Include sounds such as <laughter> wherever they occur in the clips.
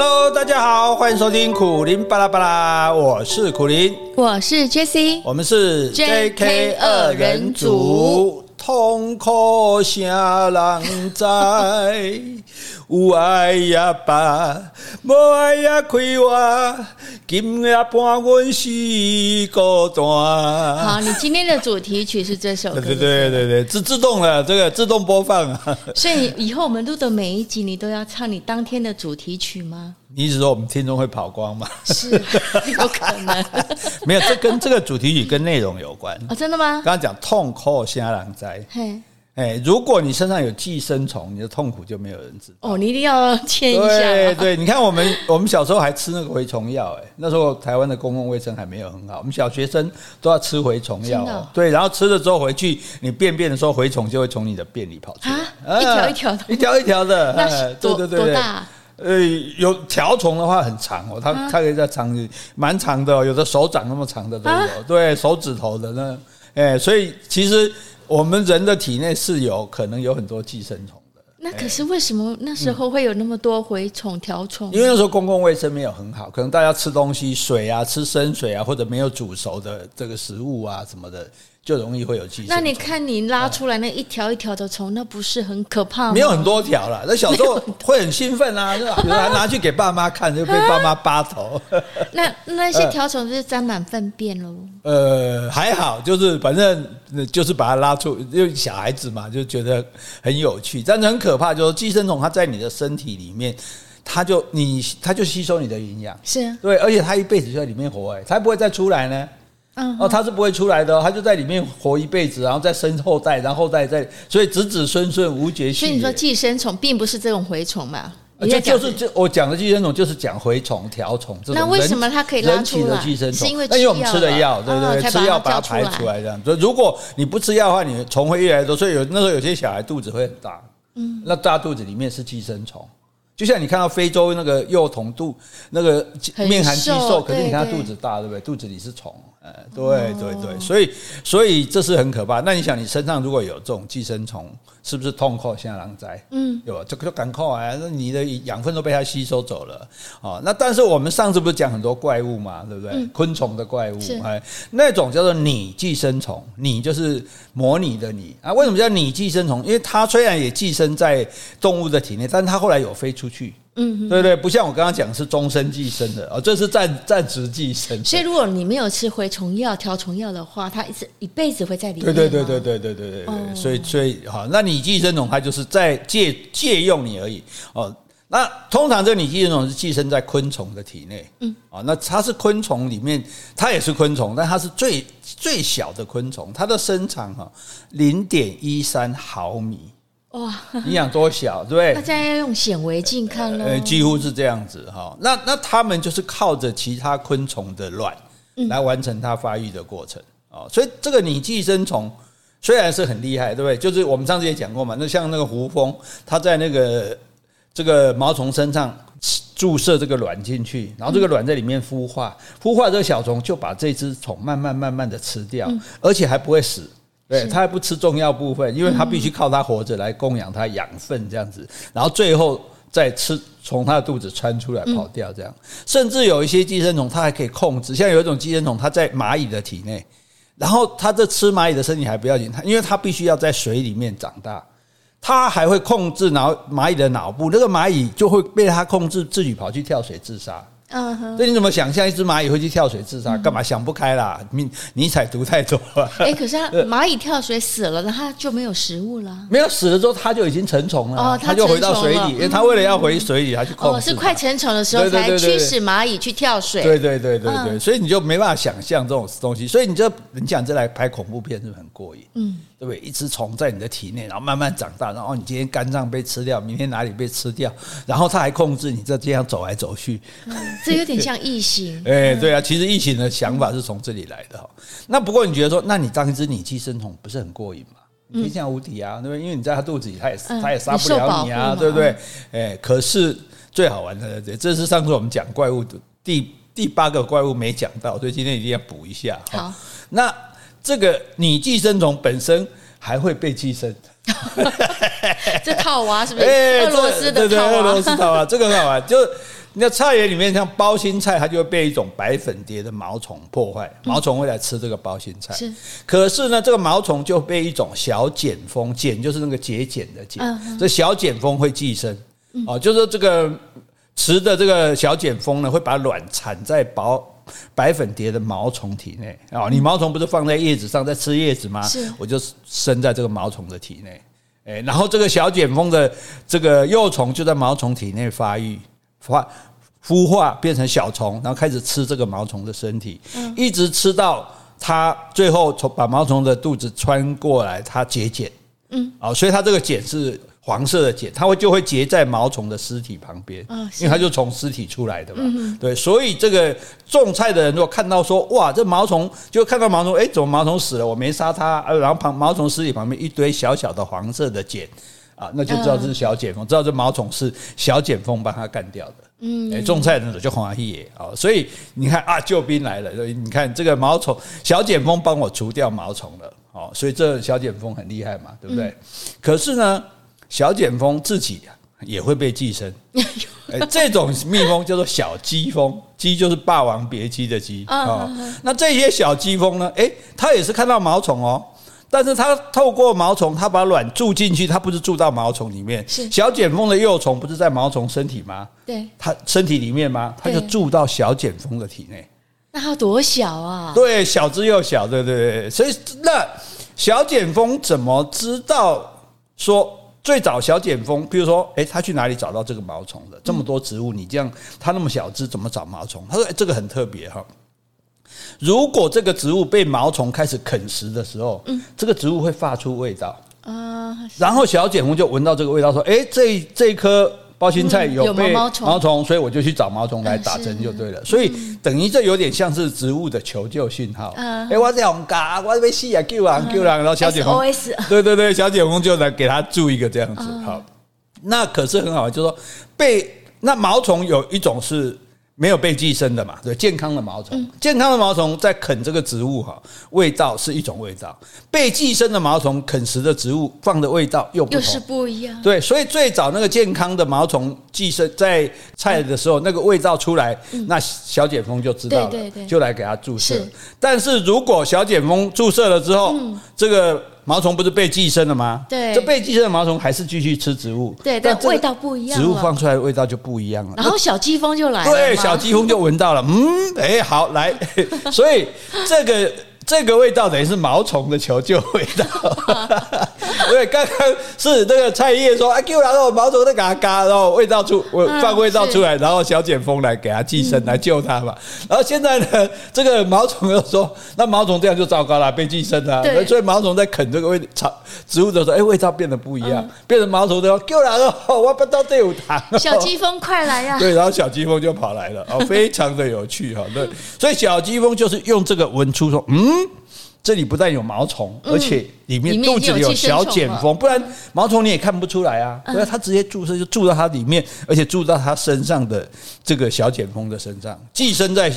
Hello，大家好，欢迎收听苦林巴拉巴拉，我是苦林，我是 Jessie，我们是 JK 二人组，痛苦啥人知？有爱也罢，无爱也亏我，今夜伴阮是孤单。好，你今天的主题曲是这首歌，对对对对，自自动的这个自动播放啊。<laughs> 所以以后我们录的每一集，你都要唱你当天的主题曲吗？你意思说我们听众会跑光吗？是，<laughs> 有可能。没有，这跟这个主题曲跟内容有关。哦，真的吗？刚刚讲痛苦啥人知？嘿。哎，如果你身上有寄生虫，你的痛苦就没有人知道。哦，你一定要签一下。对对，你看我们我们小时候还吃那个蛔虫药，哎，那时候台湾的公共卫生还没有很好，我们小学生都要吃蛔虫药。哦、对，然后吃了之后回去，你便便的时候，蛔虫就会从你的便里跑出来，啊、一条一条的，一条一条的。那多对对对对多大？呃，有条虫的话很长哦，它它可以在长蛮长的，有的手掌那么长的都有，啊、对手指头的那，哎，所以其实。我们人的体内是有可能有很多寄生虫的。那可是为什么那时候会有那么多蛔虫、条虫？因为那时候公共卫生没有很好，可能大家吃东西水啊，吃生水啊，或者没有煮熟的这个食物啊什么的。就容易会有寄生虫。那你看你拉出来那一条一条的虫，那不是很可怕吗？没有很多条了，那小时候会很兴奋啊，是吧？有人拿去给爸妈看，就被爸妈扒头。<laughs> 那那些条虫就是沾满粪便喽？呃，还好，就是反正就是把它拉出，因为小孩子嘛，就觉得很有趣。但是很可怕，就是寄生虫它在你的身体里面，它就你它就吸收你的营养，是啊，对，而且它一辈子就在里面活，哎，才不会再出来呢。哦，它是不会出来的，哦，它就在里面活一辈子，然后再生后代，然后后代再，所以子子孙孙无绝续。所以你说寄生虫并不是这种蛔虫嘛？就就是就我讲的寄生虫就是讲蛔虫、条虫这种。那为什么它可以拉出来？人体的寄生虫，是因为那因为我们吃的药，对不对，对？吃药把它排出来这样。所以如果你不吃药的话，你虫会越来越多。所以有那时候有些小孩肚子会很大，嗯，那大肚子里面是寄生虫。就像你看到非洲那个幼童肚那个面含肌瘦，可是你看他肚子大，对不对？肚子里是虫。对对对，所以所以这是很可怕。那你想，你身上如果有这种寄生虫，是不是痛苦像狼灾？嗯，有吧？这个就赶快啊！那你的养分都被它吸收走了。哦，那但是我们上次不是讲很多怪物嘛，对不对？嗯、昆虫的怪物，哎，那种叫做拟寄生虫，拟就是模拟的拟啊。为什么叫拟寄生虫？因为它虽然也寄生在动物的体内，但它后来有飞出去。嗯，对对，不像我刚刚讲是终身寄生的哦，这是暂暂时寄生。所以如果你没有吃蛔虫药、条虫药的话，它一直一辈子会在里面。对对对对对对对对对。所以所以好，那你寄生虫它就是在借借用你而已哦。那通常这个拟寄生虫是寄生在昆虫的体内，嗯，啊，那它是昆虫里面，它也是昆虫，但它是最最小的昆虫，它的身长哈零点一三毫米。哇，你养多小，对不对？<laughs> 大家要用显微镜看喽。呃，几乎是这样子哈。那那他们就是靠着其他昆虫的卵来完成它发育的过程啊。所以这个拟寄生虫虽然是很厉害，对不对？就是我们上次也讲过嘛。那像那个胡蜂，它在那个这个毛虫身上注射这个卵进去，然后这个卵在里面孵化，孵化这个小虫就把这只虫慢慢慢慢的吃掉，而且还不会死。对，它还不吃重要部分，因为它必须靠它活着来供养它养分这样子，然后最后再吃从它的肚子穿出来跑掉这样。甚至有一些寄生虫，它还可以控制，像有一种寄生虫，它在蚂蚁的体内，然后它这吃蚂蚁的身体还不要紧，它因为它必须要在水里面长大，它还会控制然后蚂蚁的脑部，那个蚂蚁就会被它控制，自己跑去跳水自杀。嗯哼，这你怎么想象一只蚂蚁会去跳水自杀？干嘛想不开啦？你尼采读太多了。哎，可是它 <laughs> 蚂蚁跳水死了，那它就没有食物了。没有死了之后，它就已经成虫了。哦，它就回到水里，因为它为了要回水里，它去控制。哦，是快成虫的时候才驱使蚂蚁去跳水。对对对对对，所以你就没办法想象这种东西。所以你就你讲这来拍恐怖片是不是很过瘾？嗯。对不对？一只虫在你的体内，然后慢慢长大，然后你今天肝脏被吃掉，明天哪里被吃掉，然后它还控制你这这样走来走去。嗯，这有点像异形。<laughs> 哎，对啊，其实异形的想法是从这里来的哈。那不过你觉得说，那你当一只拟寄生虫不是很过瘾吗？天下无敌啊，对不对？因为你在它肚子里，它也它也杀不了你啊，对不对？哎，可是最好玩的，这是上次我们讲怪物的第第八个怪物没讲到，所以今天一定要补一下。好，那。这个拟寄生虫本身还会被寄生，<laughs> 这套娃是不是？<laughs> 俄罗斯的套娃，俄罗斯套娃，这个很好玩。就那菜园里面像包心菜，它就会被一种白粉蝶的毛虫破坏，毛虫会来吃这个包心菜。是，可是呢，这个毛虫就被一种小茧蜂，茧就是那个节俭的茧，这小茧蜂会寄生。哦，就是这个雌的这个小茧蜂呢，会把卵产在薄白粉蝶的毛虫体内。啊，你毛虫不是放在叶子上在吃叶子吗？是，我就生在这个毛虫的体内。哎，然后这个小茧蜂的这个幼虫就在毛虫体内发育、发孵化，变成小虫，然后开始吃这个毛虫的身体，一直吃到它最后从把毛虫的肚子穿过来，它结茧。嗯，啊，所以它这个茧是。黄色的茧，它会就会结在毛虫的尸体旁边，因为它就从尸体出来的嘛。对，所以这个种菜的人如果看到说，哇，这毛虫就看到毛虫，哎，怎么毛虫死了？我没杀它，然后旁毛虫尸体旁边一堆小小的黄色的茧啊，那就知道这是小茧蜂，知道这毛虫是小茧蜂帮它干掉的。嗯，哎，种菜的人就欢喜啊，所以你看啊，救兵来了，所以你看这个毛虫小茧蜂帮我除掉毛虫了，哦，所以这小茧蜂很厉害嘛，对不对？可是呢。小茧蜂自己也会被寄生，<laughs> 哎，这种蜜蜂叫做小鸡蜂，鸡就是《霸王别姬》的鸡啊。那这些小鸡蜂呢？哎，它也是看到毛虫哦，但是它透过毛虫，它把卵住进去，它不是住到毛虫里面。是小茧蜂的幼虫不是在毛虫身体吗？对，它身体里面吗？它就住到小茧蜂的体内。那它多小啊？对，小只又小，对对对。所以那小茧蜂怎么知道说？最早小茧蜂，比如说，诶，他去哪里找到这个毛虫的？这么多植物，你这样，它那么小只，怎么找毛虫？他说，这个很特别哈。如果这个植物被毛虫开始啃食的时候，这个植物会发出味道啊，然后小茧蜂就闻到这个味道，说，哎，这这一颗。包心菜有被毛虫，所以我就去找毛虫来打针就对了。所以等于这有点像是植物的求救信号。哎，我这样嘎，我被吸啊，救啊救啊，然后小茧蜂，对对对，小茧蜂就来给他注一个这样子。好，那可是很好，就是说被那毛虫有一种是。没有被寄生的嘛？对，健康的毛虫，嗯、健康的毛虫在啃这个植物哈，味道是一种味道。被寄生的毛虫啃食的植物放的味道又又是不一样。对，所以最早那个健康的毛虫寄生在菜的时候，嗯、那个味道出来，嗯、那小茧蜂就知道了，就来给它注射。但是如果小茧蜂注射了之后，嗯、这个。毛虫不是被寄生了吗？对，这被寄生的毛虫还是继续吃植物，对，但味道不一样，植物放出来的味道就不一样了。然后小鸡蜂就来了，对，小鸡蜂就闻到了，嗯，哎，好来，<laughs> 所以这个。这个味道等于是毛虫的求救味道，<laughs> 对，刚刚是那个菜叶说啊，给我然后毛虫在嘎嘎，然后味道出，我放味道出来，然后小茧蜂来给它寄生来救它嘛。然后现在呢，这个毛虫又说，那毛虫这样就糟糕了，被寄生了。所以毛虫在啃这个味草植物的时候，哎，味道变得不一样，变成毛虫的说，给我然后我不到队伍堂，小鸡蜂快来呀！<laughs> 对，然后小鸡蜂就跑来了，哦，非常的有趣哈。对，所以小鸡蜂就是用这个闻出说，嗯。这里不但有毛虫，而且里面肚子里有小茧蜂，不然毛虫你也看不出来啊。所以它直接注射就注到它里面，而且注到它身上的这个小茧蜂的身上，寄生在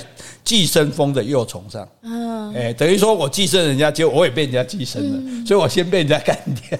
寄生蜂的幼虫上。嗯，哎，等于说我寄生人家，结果我也被人家寄生了，所以我先被人家干掉。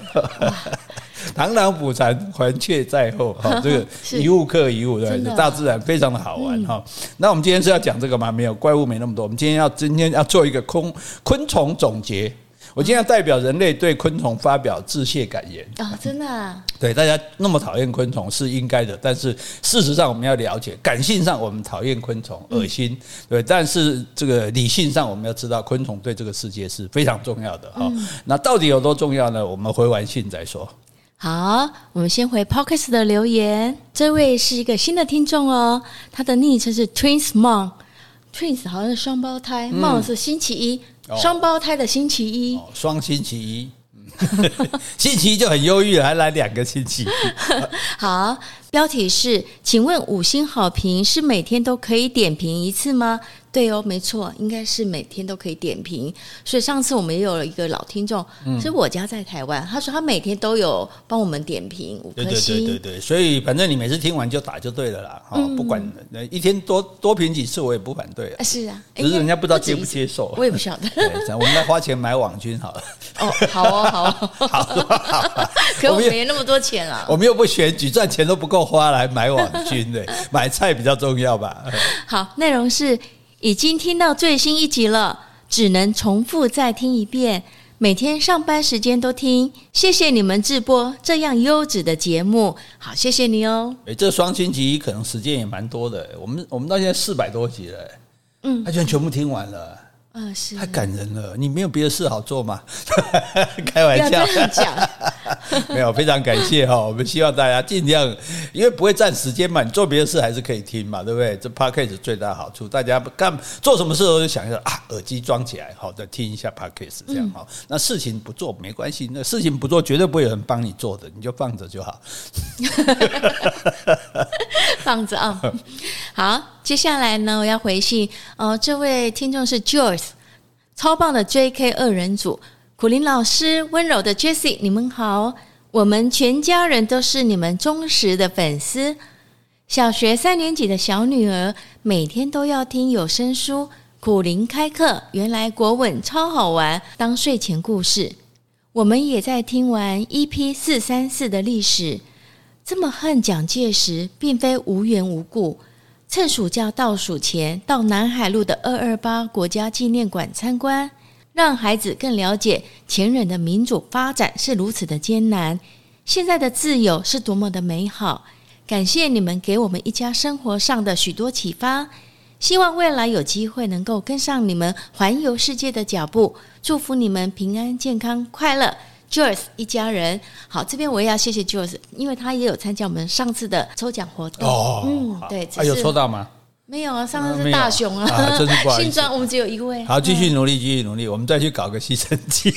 螳螂捕蝉，黄雀在后。哈，<laughs> 这个一物克一物，对，大自然非常的好玩哈。那我们今天是要讲这个吗？没有，怪物没那么多。我们今天要今天要做一个昆昆虫总结。我今天要代表人类对昆虫发表致谢感言啊！真的？对，大家那么讨厌昆虫是应该的，但是事实上我们要了解，感性上我们讨厌昆虫，恶心，对，但是这个理性上我们要知道，昆虫对这个世界是非常重要的哈。那到底有多重要呢？我们回完信再说。好，我们先回 Podcast 的留言。这位是一个新的听众哦，他的昵称是 Twins Mom，Twins 好像是双胞胎，嗯，Mom 是星期一，双胞胎的星期一，哦，双星期一，<laughs> 星期一就很忧郁了，还来两个星期。<laughs> 好，标题是，请问五星好评是每天都可以点评一次吗？对哦，没错，应该是每天都可以点评。所以上次我们也有了一个老听众，嗯、是我家在台湾，他说他每天都有帮我们点评五颗星。对对对对对，所以反正你每次听完就打就对了啦，哈、嗯，不管一天多多评几次，我也不反对啊。是啊，只是人家不知道接不接受，我也不晓得。<laughs> 我们来花钱买网军好了。哦，好哦，好哦，<laughs> 好，好。<laughs> 可我们没那么多钱啊，我们又不选举，赚钱都不够花来买网军的，买菜比较重要吧。好，内容是。已经听到最新一集了，只能重复再听一遍。每天上班时间都听，谢谢你们直播这样优质的节目。好，谢谢你哦。诶，这双星期可能时间也蛮多的。我们我们到现在四百多集了，嗯，他居然全部听完了。是太感人了。你没有别的事好做吗？<laughs> 开玩笑。<laughs> 没有，非常感谢哈。我们希望大家尽量，因为不会占时间嘛，你做别的事还是可以听嘛，对不对？这 Podcast 最大的好处，大家干做什么事都就想一下啊，耳机装起来，好，再听一下 Podcast 这样哈。那事情不做没关系，那事情不做绝对不会有人帮你做的，你就放着就好。<laughs> 放着啊，好。接下来呢，我要回信哦。这位听众是 Joyce，超棒的 JK 二人组，苦苓老师，温柔的 Jessie，你们好，我们全家人都是你们忠实的粉丝。小学三年级的小女儿每天都要听有声书，苦苓开课，原来国文超好玩，当睡前故事。我们也在听完 EP 四三四的历史，这么恨蒋介石，并非无缘无故。趁暑假倒数前，到南海路的二二八国家纪念馆参观，让孩子更了解前人的民主发展是如此的艰难，现在的自由是多么的美好。感谢你们给我们一家生活上的许多启发，希望未来有机会能够跟上你们环游世界的脚步。祝福你们平安、健康、快乐。Joyce 一家人好，这边我也要谢谢 Joyce，因为他也有参加我们上次的抽奖活动。哦，嗯，对，还有抽到吗？没有啊，上次是大雄啊，啊真是不好意思。新庄我们只有一位。好，继续努力，继续努力，我们再去搞个吸尘器。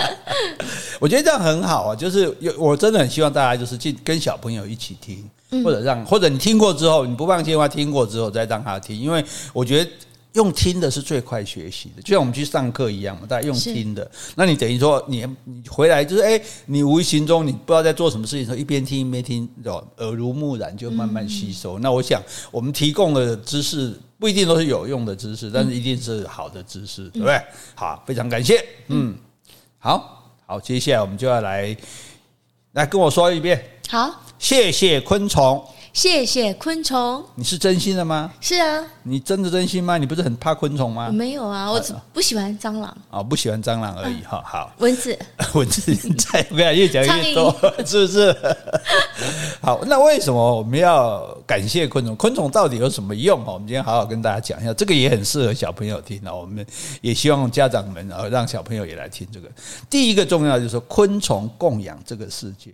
<laughs> 我觉得这样很好啊，就是有我真的很希望大家就是进跟小朋友一起听，或者让或者你听过之后你不放心的话，听过之后再让他听，因为我觉得。用听的是最快学习的，就像我们去上课一样嘛，大家用听的。那你等于说你你回来就是哎，你无形中你不知道在做什么事情的时候，一边听一边听，耳濡目染就慢慢吸收。那我想我们提供的知识不一定都是有用的知识，但是一定是好的知识，对不对？好，非常感谢。嗯，好好，接下来我们就要来来跟我说一遍。好，谢谢昆虫。谢谢昆虫，你是真心的吗？是啊，你真的真心吗？你不是很怕昆虫吗？我没有啊，我只不喜欢蟑螂啊，不喜欢蟑螂而已。哈，好，蚊子，<laughs> 蚊子，再不要越讲越多，<laughs> 是不是？<laughs> 好，那为什么我们要感谢昆虫？昆虫到底有什么用？我们今天好好跟大家讲一下，这个也很适合小朋友听。我们也希望家长们啊，让小朋友也来听这个。第一个重要就是说，昆虫供养这个世界，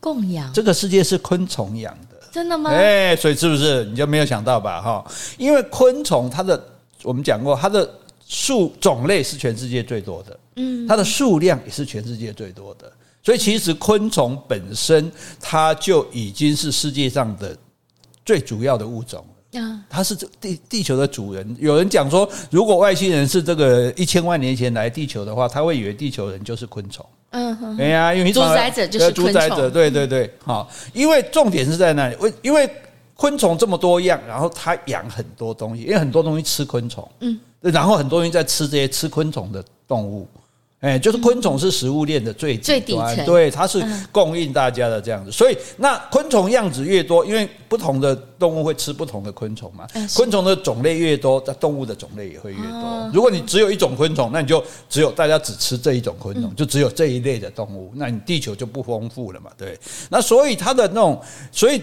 供养这个世界是昆虫养的。真的吗？哎，所以是不是你就没有想到吧？哈，因为昆虫它的我们讲过，它的数种类是全世界最多的，嗯，它的数量也是全世界最多的，所以其实昆虫本身它就已经是世界上的最主要的物种了。它是地地球的主人。有人讲说，如果外星人是这个一千万年前来地球的话，他会以为地球人就是昆虫。嗯哼，对呀，因为主宰者就是主宰者，对对对，好，因为重点是在那里，为因为昆虫这么多样，然后它养很多东西，因为很多东西吃昆虫，嗯，然后很多东西在吃这些吃昆虫的动物。哎，就是昆虫是食物链的最最底层，对，它是供应大家的这样子。所以，那昆虫样子越多，因为不同的动物会吃不同的昆虫嘛。昆虫的种类越多，那动物的种类也会越多。如果你只有一种昆虫，那你就只有大家只吃这一种昆虫，就只有这一类的动物，那你地球就不丰富了嘛。对，那所以它的那种，所以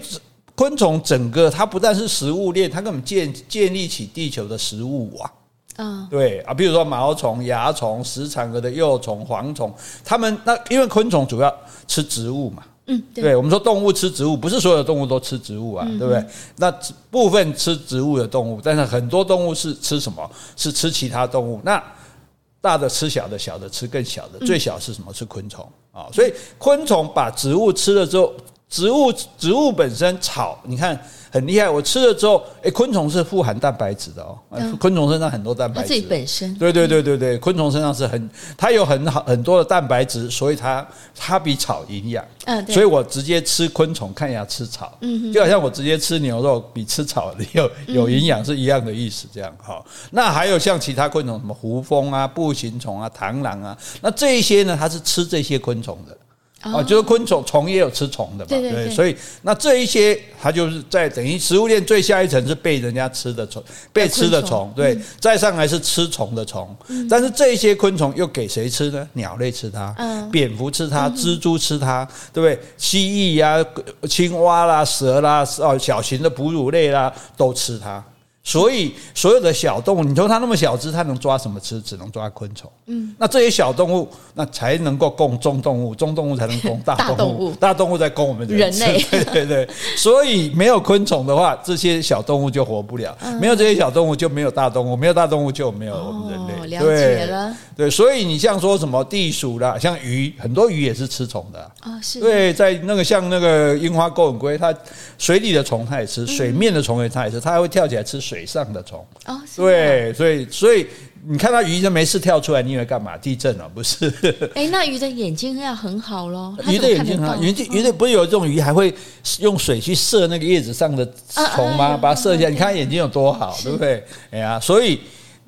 昆虫整个它不但是食物链，它根本建建立起地球的食物网。啊，对啊，比如说毛虫、蚜虫、食产蛾的幼虫、蝗虫，它们那因为昆虫主要吃植物嘛，嗯，对，对，我们说动物吃植物，不是所有的动物都吃植物啊，嗯、对不对？那部分吃植物的动物，但是很多动物是吃什么？是吃其他动物。那大的吃小的，小的吃更小的，最小是什么？是昆虫啊。所以昆虫把植物吃了之后，植物植物本身草，你看。很厉害，我吃了之后，哎、欸，昆虫是富含蛋白质的哦。嗯、昆虫身上很多蛋白质，它自己本身。对对对对对，昆虫身上是很，它有很好很多的蛋白质，所以它它比草营养。嗯，对。所以我直接吃昆虫，看一下吃草，嗯，就好像我直接吃牛肉比吃草有有营养是一样的意思，这样哈。那还有像其他昆虫，什么胡蜂啊、步行虫啊、螳螂啊，那这一些呢，它是吃这些昆虫的。哦，就是昆虫，虫也有吃虫的嘛，对，对，对，对，所以那这一些它就是在等于食物链最下一层是被人家吃的虫，被吃的虫，对，再上来是吃虫的虫，但是这一些昆虫又给谁吃呢？鸟类吃它，蝙蝠吃它，蜘蛛吃它，对不对？蜥蜴呀、青蛙啦、蛇啦，哦，小型的哺乳类啦，都吃它。所以，所有的小动物，你说它那么小只，它能抓什么吃？只能抓昆虫。嗯，那这些小动物，那才能够供中动物，中动物才能供大动物，<laughs> 大动物，在供我们人类。<laughs> 对对对。所以，没有昆虫的话，这些小动物就活不了。没有这些小动物，就没有大动物。没有大动物，就没有我们人类。了解了。对，所以你像说什么地鼠啦，像鱼，很多鱼也是吃虫的。啊，是。对，在那个像那个樱花钩吻鲑，它水里的虫它也吃，水面的虫也它也吃，它还会跳起来吃水。上的虫哦，对，所以所以你看到鱼就没事跳出来，你以为干嘛？地震了？不是？<laughs> 哎，那鱼的眼睛要很好喽。<laughs> 鱼的眼睛很好，鱼的鱼的不是有这种鱼还会用水去射那个叶子上的虫吗？把它射一下，你看眼睛有多好，对不对？哎呀，所以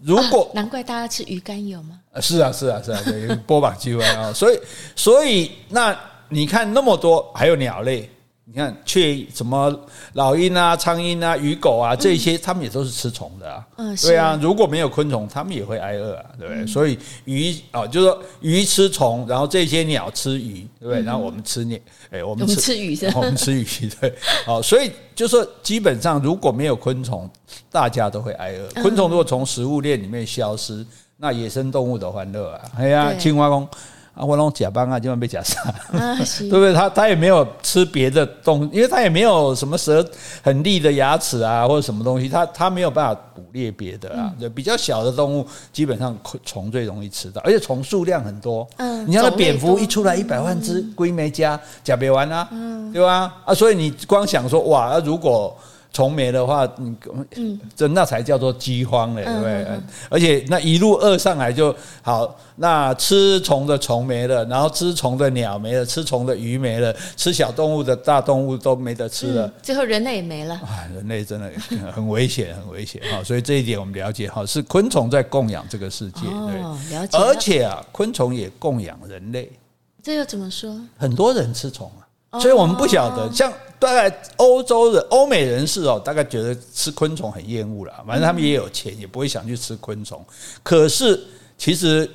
如果难怪大家吃鱼肝油吗？是啊，是啊，是啊，对，波膀鸡瘟啊，所以所以那你看那么多，还有鸟类。你看，雀什么老鹰啊、苍蝇啊、鱼狗啊，这些他们也都是吃虫的啊。嗯，对啊，如果没有昆虫，它们也会挨饿啊，对不对？所以鱼啊，就是说鱼吃虫，然后这些鸟吃鱼，对不对？然后我们吃鸟，哎，我们吃鱼，我们吃鱼，对。哦，所以就是说，基本上如果没有昆虫，大家都会挨饿。昆虫如果从食物链里面消失，那野生动物的欢乐啊，哎呀，青蛙公。啊，我拢假斑啊，今晚被假杀，啊、<laughs> 对不对？他他也没有吃别的东西，因为他也没有什么蛇很利的牙齿啊，或者什么东西，他他没有办法捕猎别的啊。对，比较小的动物，基本上虫最容易吃到，而且虫数量很多。嗯，你像那蝙蝠一出来一百万只，龟没加，假别完啊，对吧？啊，所以你光想说哇，那如果。虫没的话，你嗯，这那才叫做饥荒嘞，对不对？而且那一路饿上来就好，那吃虫的虫没了，然后吃虫的鸟没了，吃虫的鱼没了，吃小动物的大动物都没得吃了，最后人类也没了。啊，<laughs> 人类真的很危险，很危险哈！所以这一点我们了解哈，是昆虫在供养这个世界，对，了解。而且啊，昆虫也供养人类，这又怎么说？很多人吃虫啊，所以我们不晓得像。大概欧洲的欧美人士哦，大概觉得吃昆虫很厌恶了。反正他们也有钱，也不会想去吃昆虫。可是其实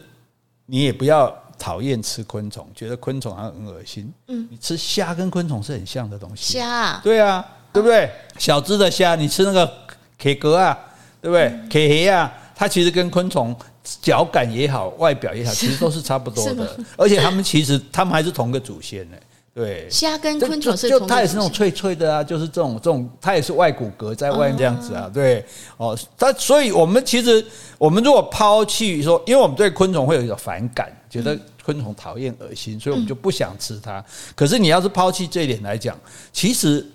你也不要讨厌吃昆虫，觉得昆虫好像很恶心。嗯，你吃虾跟昆虫是很像的东西。虾，对啊，对不对？小只的虾，你吃那个 K 格啊，对不对？K 黑啊，它其实跟昆虫脚感也好，外表也好，其实都是差不多的。而且他们其实他们还是同个祖先呢。对，虾跟昆虫是就它也是那种脆脆的啊，就是这种这种，它也是外骨骼在外面这样子啊。对，哦，它所以我们其实我们如果抛弃说，因为我们对昆虫会有一种反感，觉得昆虫讨厌恶心，所以我们就不想吃它。可是你要是抛弃这一点来讲，其实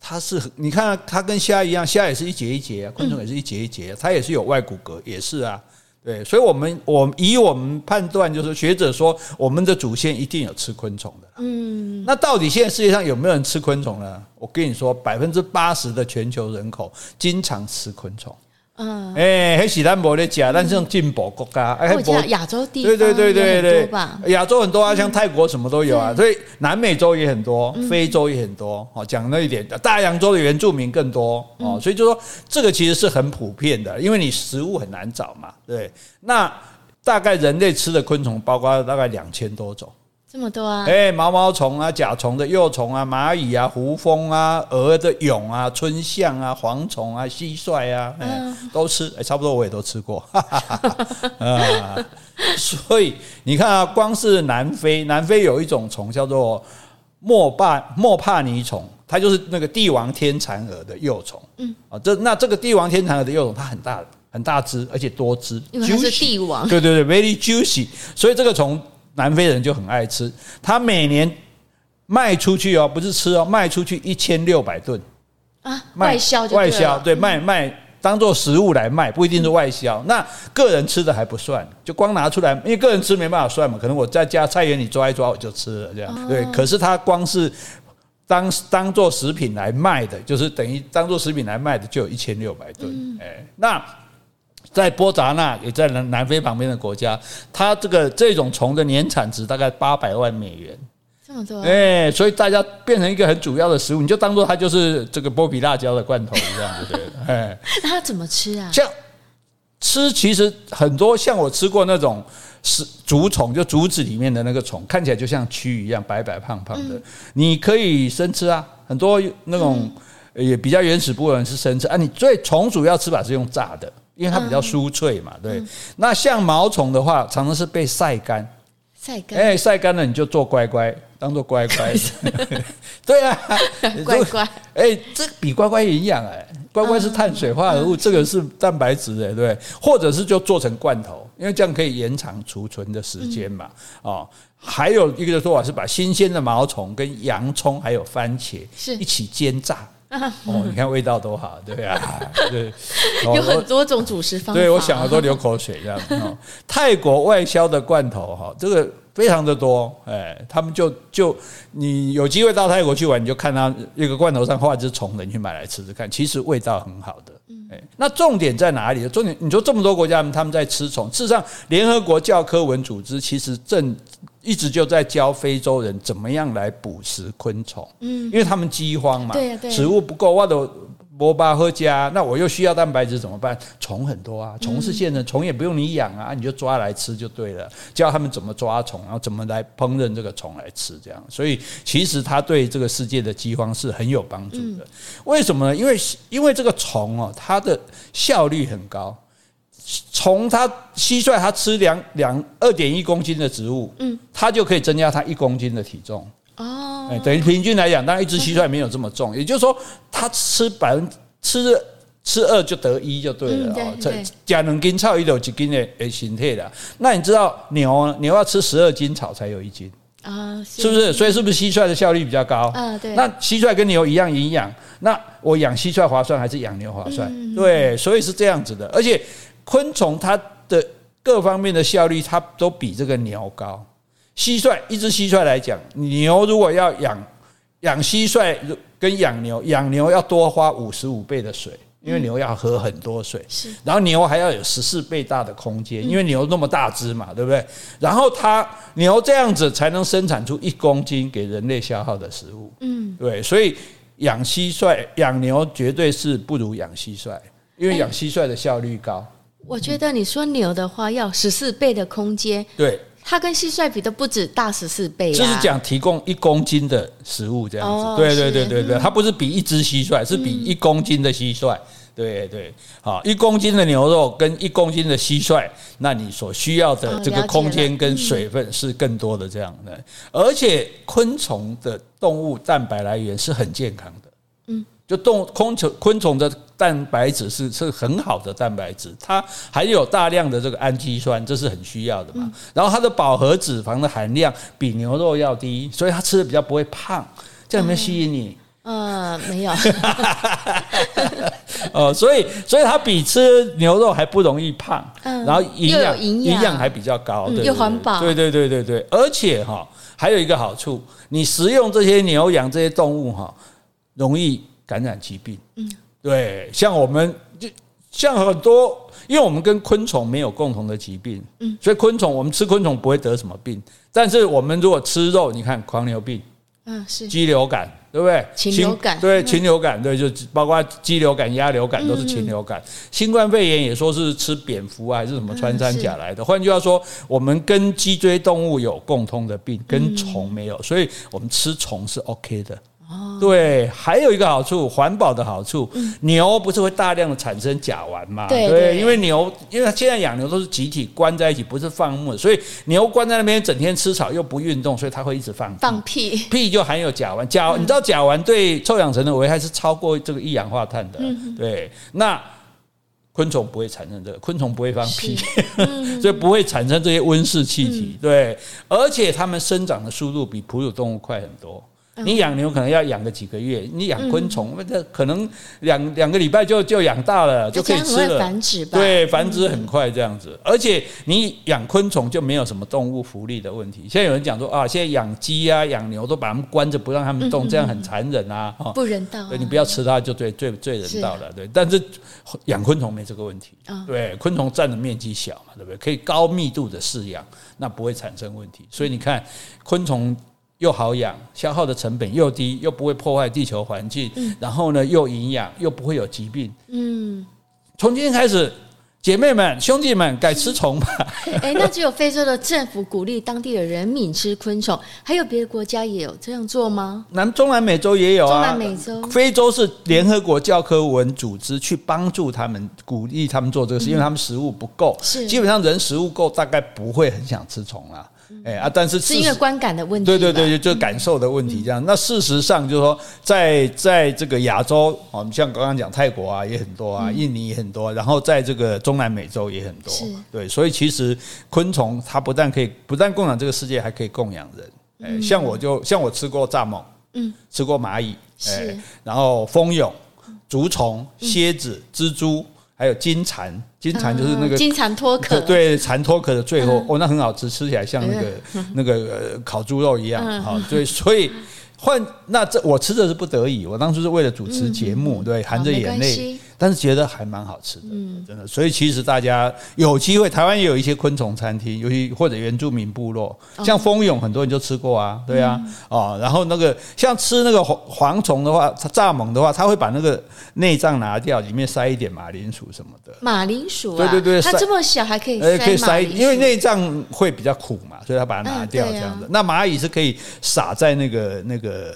它是你看它跟虾一样，虾也是一节一节啊，昆虫也是一节一节，它也是有外骨骼，也是啊。对，所以，我们我以我们判断，就是学者说，我们的祖先一定有吃昆虫的。嗯，那到底现在世界上有没有人吃昆虫呢？我跟你说，百分之八十的全球人口经常吃昆虫。嗯，哎，还是咱没得假，但是像进步国家，哎，亚洲地对对对对对，亚洲很多啊，像泰国什么都有啊，所以南美洲也很多，非洲也很多。哦，讲那一点，大洋洲的原住民更多哦，所以就说这个其实是很普遍的，因为你食物很难找嘛，对。那大概人类吃的昆虫，包括大概两千多种。这么多啊！哎，毛毛虫啊，甲虫的幼虫啊，蚂蚁啊，胡蜂啊，蛾的蛹啊，春象啊，蝗虫啊，蟋蟀啊，嗯，都吃。哎，差不多我也都吃过。哈哈哈啊，所以你看啊，光是南非，南非有一种虫叫做莫帕莫帕尼虫，它就是那个帝王天蚕蛾的幼虫。嗯，啊，这那这个帝王天蚕蛾的幼虫，它很大很大只，而且多汁，因为它是帝王。对对对，very juicy。所以这个虫。南非人就很爱吃，他每年卖出去哦，不是吃哦，卖出去一千六百吨啊，外销外销对卖卖。当做食物来卖，不一定是外销。那个人吃的还不算，就光拿出来，因为个人吃没办法算嘛。可能我在家菜园里抓一抓，我就吃了这样。对，可是他光是当当做食品来卖的，就是等于当做食品来卖的，就有一千六百吨。哎，那在波扎那，也在南南非旁边的国家，它这个这种虫的年产值大概八百万美元。这么多，哎，所以大家变成一个很主要的食物，你就当做它就是这个波比辣椒的罐头一样？<laughs> 哎，那它怎么吃啊？像吃，其实很多像我吃过那种是竹虫，就竹子里面的那个虫，看起来就像蛆一样，白白胖胖的。嗯、你可以生吃啊，很多那种也比较原始部分是生吃啊。你最虫主要吃法是用炸的，因为它比较酥脆嘛。对，嗯、那像毛虫的话，常常是被晒干。晒干，哎，晒干了你就做乖乖，当做乖乖。<laughs> <laughs> 对啊，<laughs> 乖乖，哎，这比乖乖营养哎，乖乖是碳水化合物，这个是蛋白质哎，对，或者是就做成罐头，因为这样可以延长储存的时间嘛。哦，还有一个说法是把新鲜的毛虫跟洋葱还有番茄是一起煎炸。哦，你看味道多好，对啊，<laughs> 对，有很多种主食方法。对，我想了都流口水这样。哦，<laughs> 泰国外销的罐头哈，这个非常的多，哎，他们就就你有机会到泰国去玩，你就看他一个罐头上画一只虫的，你去买来吃吃看，其实味道很好的。哎，那重点在哪里？重点，你说这么多国家他们在吃虫，事实上，联合国教科文组织其实正。一直就在教非洲人怎么样来捕食昆虫，嗯，因为他们饥荒嘛，对对，食物不够，我都没办法吃，那我又需要蛋白质怎么办？虫很多啊，虫是现成，虫也不用你养啊，你就抓来吃就对了。教他们怎么抓虫，然后怎么来烹饪这个虫来吃，这样。所以其实它对这个世界的饥荒是很有帮助的。为什么呢？因为因为这个虫哦，它的效率很高。从它蟋蟀，它吃两两二点一公斤的植物，嗯，它就可以增加它一公斤的体重哦。等于平均来讲，当然一只蟋蟀没有这么重，也就是说，它吃百分吃吃二就得一就对了哦。这加两斤草一有几斤的诶形态的。那你知道牛牛要吃十二斤草才有一斤啊？是不是？所以是不是蟋蟀的效率比较高？啊，对。那蟋蟀跟牛一样营养，那我养蟋蟀划算还是养牛划算？对，所以是这样子的，而且。昆虫它的各方面的效率，它都比这个牛高。蟋蟀一只蟋蟀来讲，牛如果要养养蟋蟀跟养牛，养牛要多花五十五倍的水，因为牛要喝很多水。是，然后牛还要有十四倍大的空间，因为牛那么大只嘛，对不对？然后它牛这样子才能生产出一公斤给人类消耗的食物。嗯，对，所以养蟋蟀、养牛绝对是不如养蟋蟀，因为养蟋蟀的效率高。我觉得你说牛的话要十四倍的空间，对，它跟蟋蟀比都不止大十四倍啊。就是讲提供一公斤的食物这样子，对对对对对，它不是比一只蟋蟀，是比一公斤的蟋蟀，对对，好，一公斤的牛肉跟一公斤的蟋蟀，那你所需要的这个空间跟水分是更多的这样的，而且昆虫的动物蛋白来源是很健康的，嗯。就动昆虫昆虫的蛋白质是是很好的蛋白质，它含有大量的这个氨基酸，这是很需要的嘛。然后它的饱和脂肪的含量比牛肉要低，所以它吃的比较不会胖。这样有没有吸引你？呃，没有。<laughs> 哦，所以所以它比吃牛肉还不容易胖，嗯然后营养营养还比较高，又环保。对对对对对，而且哈还有一个好处，你食用这些牛羊这些动物哈，容易。感染疾病，嗯，对，像我们就像很多，因为我们跟昆虫没有共同的疾病，嗯，所以昆虫我们吃昆虫不会得什么病，但是我们如果吃肉，你看狂牛病，嗯，是。鸡流感，对不对？禽流感，对，禽流感，对，就包括鸡流感、鸭流感都是禽流感。新冠肺炎也说是吃蝙蝠啊，还是什么穿山甲来的。换句话说，我们跟脊椎动物有共通的病，跟虫没有，所以我们吃虫是 OK 的。对，还有一个好处，环保的好处，牛不是会大量的产生甲烷嘛？对，对，因为牛，因为现在养牛都是集体关在一起，不是放牧，所以牛关在那边整天吃草又不运动，所以它会一直放屁。放屁，屁就含有甲烷，甲你知道甲烷对臭氧层的危害是超过这个一氧化碳的，对，那昆虫不会产生这个，昆虫不会放屁，<laughs> 所以不会产生这些温室气体，对，而且它们生长的速度比哺乳动物快很多。你养牛可能要养个几个月，你养昆虫，那可能两两个礼拜就就养大了，就可以吃了。繁殖吧？对，繁殖很快这样子。而且你养昆虫就没有什么动物福利的问题。现在有人讲说啊，现在养鸡啊、养牛都把它们关着不让它们动，这样很残忍啊，不人道。对，你不要吃它就对，最最人道了。对，但是养昆虫没这个问题。对，昆虫占的面积小嘛，对不对？可以高密度的饲养，那不会产生问题。所以你看，昆虫。又好养，消耗的成本又低，又不会破坏地球环境，嗯、然后呢又营养，又不会有疾病。嗯，从今天开始，姐妹们、兄弟们，改吃虫吧。哎，那只有非洲的政府鼓励当地的人民吃昆虫，还有别的国家也有这样做吗？南中南美洲也有啊。中南美洲、非洲是联合国教科文组织去帮助他们，鼓励他们做这个事，嗯、因为他们食物不够。是，基本上人食物够，大概不会很想吃虫啊。哎啊！但是是因为观感的问题，对对对，就感受的问题这样。那事实上就是说，在在这个亚洲，我们像刚刚讲泰国啊，也很多啊，印尼也很多，然后在这个中南美洲也很多。对，所以其实昆虫它不但可以不但供养这个世界，还可以供养人。哎，像我就像我吃过蚱蜢，嗯，吃过蚂蚁，是，然后蜂蛹、竹虫、蝎子、蜘蛛。还有金蝉，金蝉就是那个金蝉脱壳，对，蝉脱壳的最后，哦，那很好吃，吃起来像那个那个烤猪肉一样，好，对，所以换那这我吃的是不得已，我当初是为了主持节目，对，含着眼泪。但是觉得还蛮好吃的，嗯，真的。所以其实大家有机会，台湾也有一些昆虫餐厅，尤其或者原住民部落，像蜂蛹，很多人就吃过啊，对啊，哦，然后那个像吃那个蝗蝗虫的话，它蚱蜢的话，它会把那个内脏拿掉，里面塞一点马铃薯什么的。马铃薯，对对对，它这么小还可以，可以塞，因为内脏会比较苦嘛，所以它把它拿掉这样子。那蚂蚁是可以撒在那个那个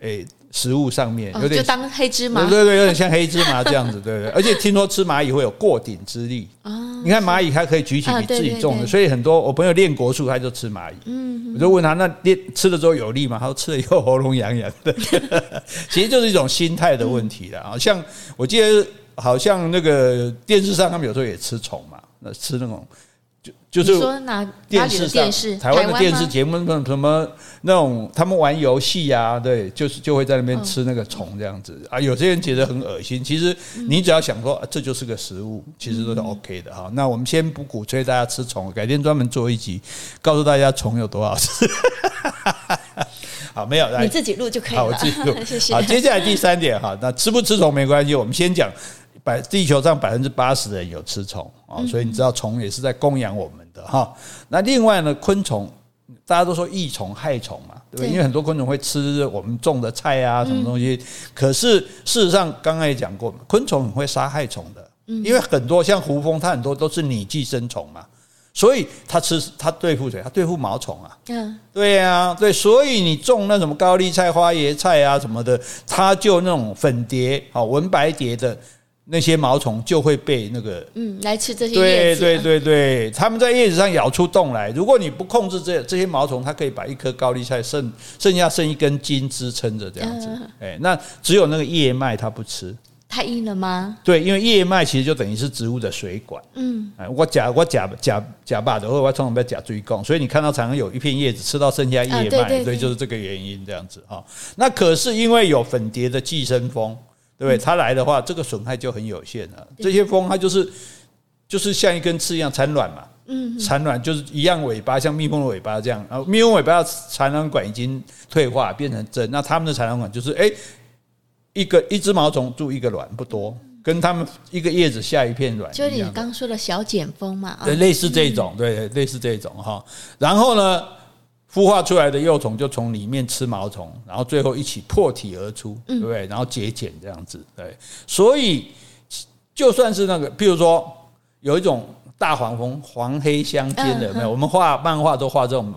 诶。食物上面有点、哦、就当黑芝麻，对对对，有点像黑芝麻 <laughs> 这样子，对对，对。而且听说吃蚂蚁会有过顶之力啊！你看蚂蚁它可以举起比自己重的，所以很多我朋友练国术，他就吃蚂蚁。嗯，我就问他那练吃了之后有力吗？他说吃了以后喉咙痒痒的。<laughs> 其实就是一种心态的问题了啊！像我记得好像那个电视上他们有时候也吃虫嘛，那吃那种。就是说哪电视上台湾的电视节目，那种什么那种他们玩游戏啊，对，就是就会在那边吃那个虫这样子啊。有些人觉得很恶心，其实你只要想说这就是个食物，其实都是 OK 的哈。那我们先不鼓吹大家吃虫，改天专门做一集，告诉大家虫有多好吃。<laughs> 好，没有，你自己录就可以了。好，我自己录。<laughs> 谢谢。好，接下来第三点哈，那吃不吃虫没关系，我们先讲。百地球上百分之八十的人有吃虫啊，所以你知道虫也是在供养我们的哈。那另外呢，昆虫大家都说益虫害虫嘛，对不对？因为很多昆虫会吃我们种的菜啊，什么东西。可是事实上，刚刚也讲过，昆虫很会杀害虫的，因为很多像胡蜂，它很多都是拟寄生虫嘛，所以它吃它对付谁？它对付毛虫啊。嗯，对呀，对，所以你种那什么高丽菜、花椰菜啊什么的，它就那种粉蝶啊、纹白蝶的。那些毛虫就会被那个嗯来吃这些叶子，对对对对，他们在叶子上咬出洞来。如果你不控制这这些毛虫，它可以把一颗高丽菜剩剩下剩一根筋支撑着这样子。哎，那只有那个叶脉它不吃，太硬了吗？对，因为叶脉其实就等于是植物的水管。嗯，哎，我假我假假假把的，或者我通常不假追供，所以你看到常常有一片叶子吃到剩下叶脉，所以就是这个原因这样子哈。那可是因为有粉蝶的寄生蜂。对不对？它来的话，这个损害就很有限了。这些蜂它就是就是像一根刺一样产卵嘛，嗯，产卵就是一样尾巴，像蜜蜂的尾巴这样。然后蜜蜂尾巴的产卵管已经退化变成针，那它们的产卵管就是哎，一个一只毛虫住一个卵不多，跟它们一个叶子下一片卵，就你刚刚说的小茧蜂嘛，对，类似这种，对，类似这种哈。然后呢？孵化出来的幼虫就从里面吃毛虫，然后最后一起破体而出，对不对？然后节俭这样子，对。所以就算是那个，譬如说有一种大黄蜂，黄黑相间的，没有？我们画漫画都画这种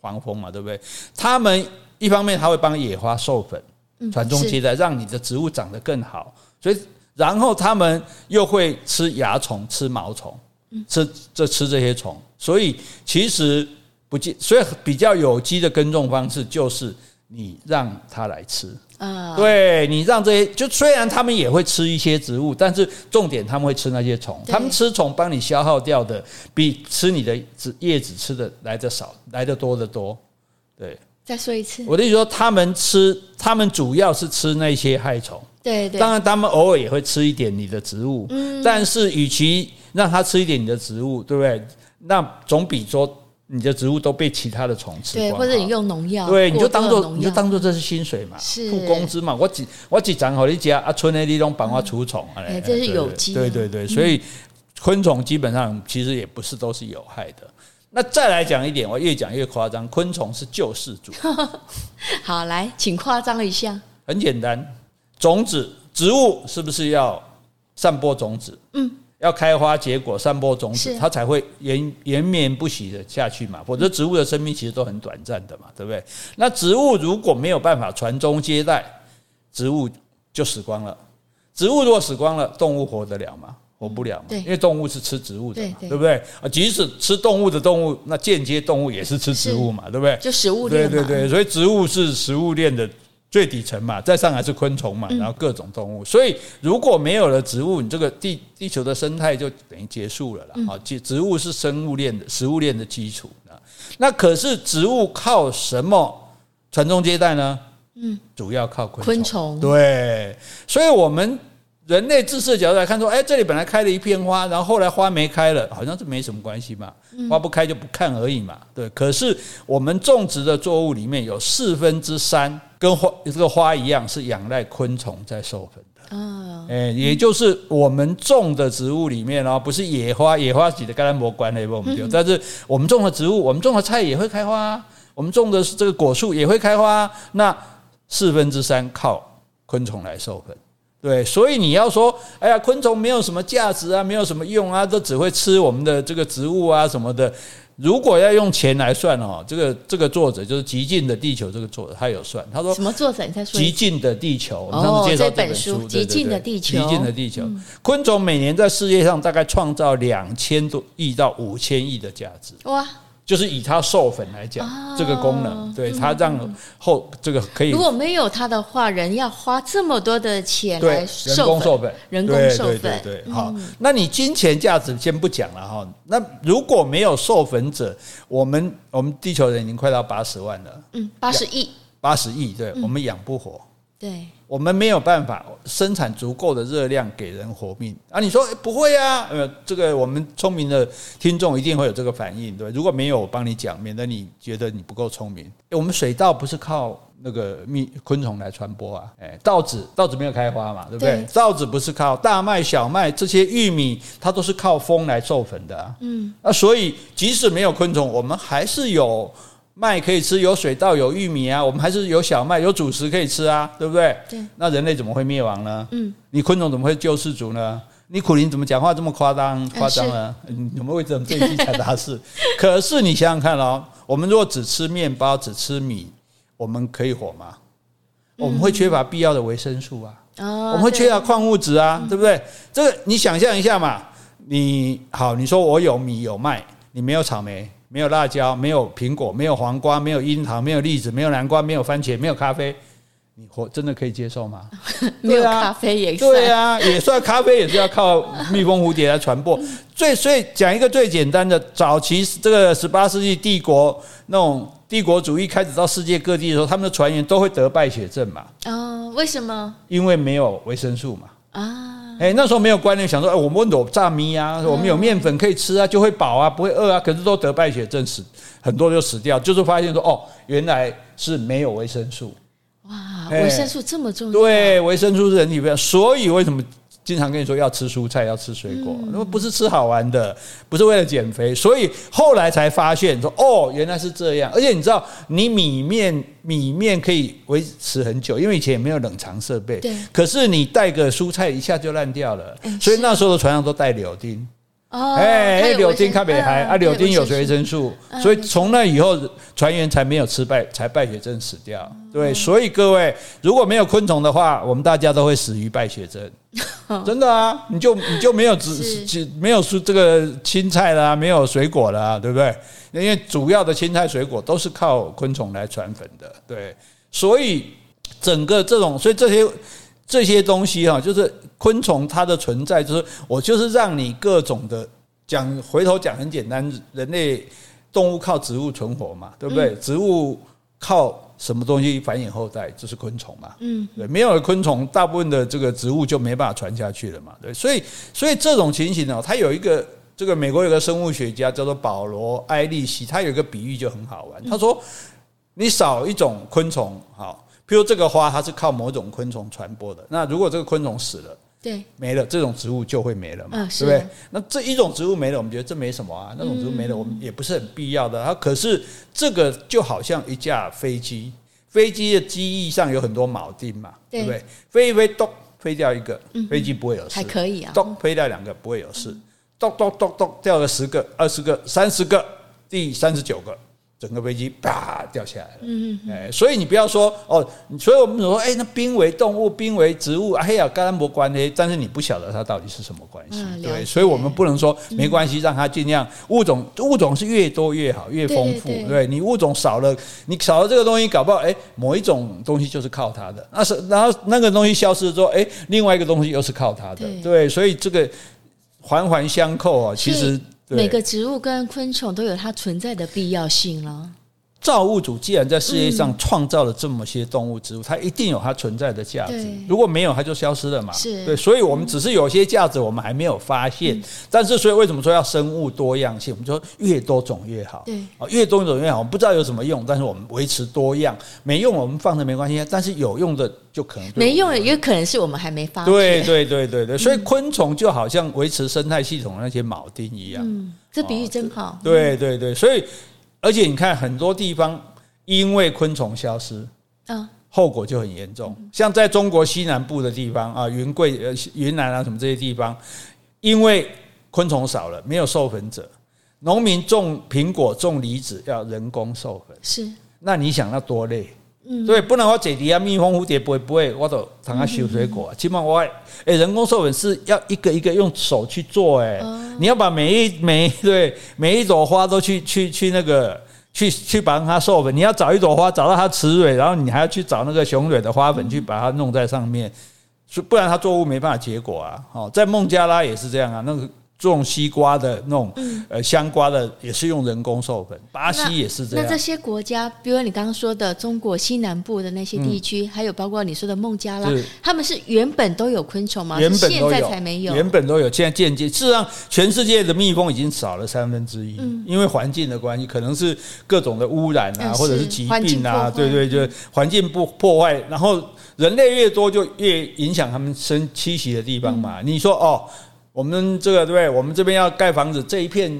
黄蜂嘛，对不对？他们一方面他会帮野花授粉，传宗接代，让你的植物长得更好。所以，然后他们又会吃蚜虫、吃毛虫、吃这吃这些虫。所以其实。不，所以比较有机的耕种方式就是你让它来吃啊，对，你让这些，就虽然他们也会吃一些植物，但是重点他们会吃那些虫，他们吃虫帮你消耗掉的比吃你的叶子吃的来的少，来的多得多，对。再说一次，我的意思说，他们吃，他们主要是吃那些害虫。对对，当然他们偶尔也会吃一点你的植物。嗯，但是与其让他吃一点你的植物，对不对？那总比说你的植物都被其他的虫吃光，对，或者你用农药，对，你就当做你就当做这是薪水嘛，是付工资嘛。我几我几张好你家啊，村内地都帮我除虫，哎，这是有机。对对对，所以昆虫基本上其实也不是都是有害的。那再来讲一点，我越讲越夸张，昆虫是救世主。<laughs> 好，来，请夸张一下。很简单，种子植物是不是要散播种子？嗯。要开花结果，散播种子，它才会延延绵不息的下去嘛。否则植物的生命其实都很短暂的嘛，对不对？那植物如果没有办法传宗接代，植物就死光了。植物如果死光了，动物活得了吗？活不了嘛。因为动物是吃植物的嘛，对不对？啊，即使吃动物的动物，那间接动物也是吃植物嘛，对不对？就食物链。对对对，所以植物是食物链的。最底层嘛，再上来是昆虫嘛，然后各种动物。所以如果没有了植物，你这个地地球的生态就等于结束了啦。好，植植物是生物链的食物链的基础。那可是植物靠什么传宗接代呢？嗯，主要靠昆虫。对，所以我们。人类自私的角度来看，说，哎，这里本来开了一片花，然后后来花没开了，好像是没什么关系嘛，花不开就不看而已嘛，对。可是我们种植的作物里面有四分之三跟花这个花一样，是仰赖昆虫在授粉的啊，哎，也就是我们种的植物里面哦，不是野花，野花挤的跟它没关系，我们丢。但是我们种的植物，我们种的菜也会开花，我们种的这个果树也会开花，那四分之三靠昆虫来授粉。对，所以你要说，哎呀，昆虫没有什么价值啊，没有什么用啊，都只会吃我们的这个植物啊什么的。如果要用钱来算哦，这个这个作者就是《极尽的地球》这个作者，他有算，他说什么作者？你再说。极尽的地球，我们上次介绍这本书，《极尽的地球》。极尽的地球，昆虫每年在世界上大概创造两千多亿到五千亿的价值。哇！就是以它授粉来讲，这个功能，对它让后这个可以。如果没有它的话，人要花这么多的钱来人工授粉，人工授粉，对对对。好，那你金钱价值先不讲了哈。那如果没有授粉者，我们我们地球人已经快到八十万了，嗯，八十亿，八十亿，对我们养不活。对，我们没有办法生产足够的热量给人活命啊！你说不会啊？呃，这个我们聪明的听众一定会有这个反应，对？如果没有，我帮你讲，免得你觉得你不够聪明。我们水稻不是靠那个蜜昆虫来传播啊？哎，稻子稻子没有开花嘛，对不对？稻子不是靠大麦、小麦这些玉米，它都是靠风来授粉的啊。嗯，那所以即使没有昆虫，我们还是有。麦可以吃，有水稻，有玉米啊，我们还是有小麦，有主食可以吃啊，对不对？对。那人类怎么会灭亡呢？嗯。你昆虫怎么会救世主呢？你苦苓怎么讲话这么夸张？夸张呢？你怎么会这么这才答是？<laughs> 可是你想想看哦，我们如果只吃面包，只吃米，我们可以活吗？我们会缺乏必要的维生素啊。哦。我们会缺乏矿物质啊，对不对？这个你想象一下嘛。你好，你说我有米有麦，你没有草莓。没有辣椒，没有苹果，没有黄瓜，没有樱桃，没有栗子，没有南瓜，没有番茄，没有咖啡，你活真的可以接受吗？<laughs> 没有咖啡也算对啊，也算咖啡也是要靠蜜蜂蝴蝶来传播。<laughs> 最所以讲一个最简单的，早期这个十八世纪帝国那种帝国主义开始到世界各地的时候，他们的船员都会得败血症嘛？哦，为什么？因为没有维生素嘛。啊。哎，那时候没有观念，想说，哎，我们有炸米啊，我们有面粉可以吃啊，就会饱啊，不会饿啊。可是都得败血症死，很多就死掉，就是发现说，哦，原来是没有维生素。哇，维生素这么重要？对，维生素是人体非常，所以为什么？经常跟你说要吃蔬菜，要吃水果，那么不是吃好玩的，不是为了减肥，所以后来才发现说哦，原来是这样。而且你知道，你米面米面可以维持很久，因为以前也没有冷藏设备。对。可是你带个蔬菜一下就烂掉了，所以那时候的船上都带柳丁。哦。哎，柳丁看北海啊，柳丁有维生素，所以从那以后船员才没有吃败，才败血症死掉。对，所以各位如果没有昆虫的话，我们大家都会死于败血症。<laughs> 真的啊，你就你就没有只没有这个青菜啦，没有水果啦，对不对？因为主要的青菜水果都是靠昆虫来传粉的，对。所以整个这种，所以这些这些东西哈，就是昆虫它的存在，就是我就是让你各种的讲，回头讲很简单，人类动物靠植物存活嘛，对不对？植物。靠什么东西繁衍后代？就是昆虫嘛。嗯，对，没有了昆虫，大部分的这个植物就没办法传下去了嘛。对，所以所以这种情形呢，它有一个这个美国有个生物学家叫做保罗埃利希，他有一个比喻就很好玩。他说，你少一种昆虫，好，譬如这个花，它是靠某种昆虫传播的。那如果这个昆虫死了。对，没了，这种植物就会没了嘛，嗯、对不对？那这一种植物没了，我们觉得这没什么啊。那种植物没了，我们也不是很必要的。它可是这个就好像一架飞机，飞机的机翼上有很多铆钉嘛，对不对？飞一飞，咚，飞掉一个，飞机不会有事。还可以啊，咚，飞掉两个不会有事，咚咚咚咚，掉了十个、二十个、三十个，第三十九个。整个飞机啪掉下来了，嗯嗯，哎，所以你不要说哦，所以我们说，哎，那濒危动物、濒危植物，哎呀，跟它没关系，但是你不晓得它到底是什么关系，嗯、对，所以我们不能说没关系，让它尽量物种物种是越多越好，越丰富，对，你物种少了，你少了这个东西，搞不好哎，某一种东西就是靠它的，那是然后那个东西消失之后，哎，另外一个东西又是靠它的，对，对，所以这个环环相扣啊，其实。每个植物跟昆虫都有它存在的必要性了。造物主既然在世界上创造了这么些动物植物，它一定有它存在的价值。如果没有，它就消失了嘛。是对，所以我们只是有些价值我们还没有发现。但是，所以为什么说要生物多样性？我们说越多种越好。对啊，越多种越好。我们不知道有什么用，但是我们维持多样。没用我们放着没关系，但是有用的就可能没用，也有可能是我们还没发现。对对对对对，所以昆虫就好像维持生态系统的那些铆钉一样。嗯，这比喻真好。对对对，所以。而且你看，很多地方因为昆虫消失，啊，后果就很严重。像在中国西南部的地方啊，云贵呃云南啊什么这些地方，因为昆虫少了，没有授粉者，农民种苹果、种梨子要人工授粉，是。那你想那多累？嗯，对，不能我姐弟啊，蜜蜂、蝴蝶不会不会，我都让它修水果。起码我哎，人工授粉是要一个一个用手去做，哎。你要把每一每一对每一朵花都去去去那个去去把它授粉，你要找一朵花找到它雌蕊，然后你还要去找那个雄蕊的花粉去把它弄在上面，不然它作物没办法结果啊。哦，在孟加拉也是这样啊，那个。种西瓜的那种，呃，香瓜的也是用人工授粉，巴西也是这样。那这些国家，比如你刚刚说的中国西南部的那些地区，还有包括你说的孟加拉，他们是原本都有昆虫吗？原本都有，现在才没有。原本都有，现在渐渐。事实上，全世界的蜜蜂已经少了三分之一，因为环境的关系，可能是各种的污染啊，或者是疾病啊，对对，就环境不破坏，然后人类越多，就越影响他们生栖息的地方嘛。你说哦。我们这个对不对？我们这边要盖房子，这一片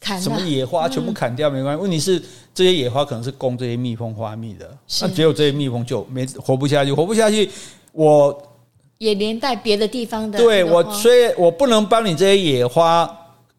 什么野花全部砍掉没关系。问题是这些野花可能是供这些蜜蜂花蜜的，那只有这些蜜蜂就没活不下去，活不下去，我也连带别的地方的。对我，所以我不能帮你这些野花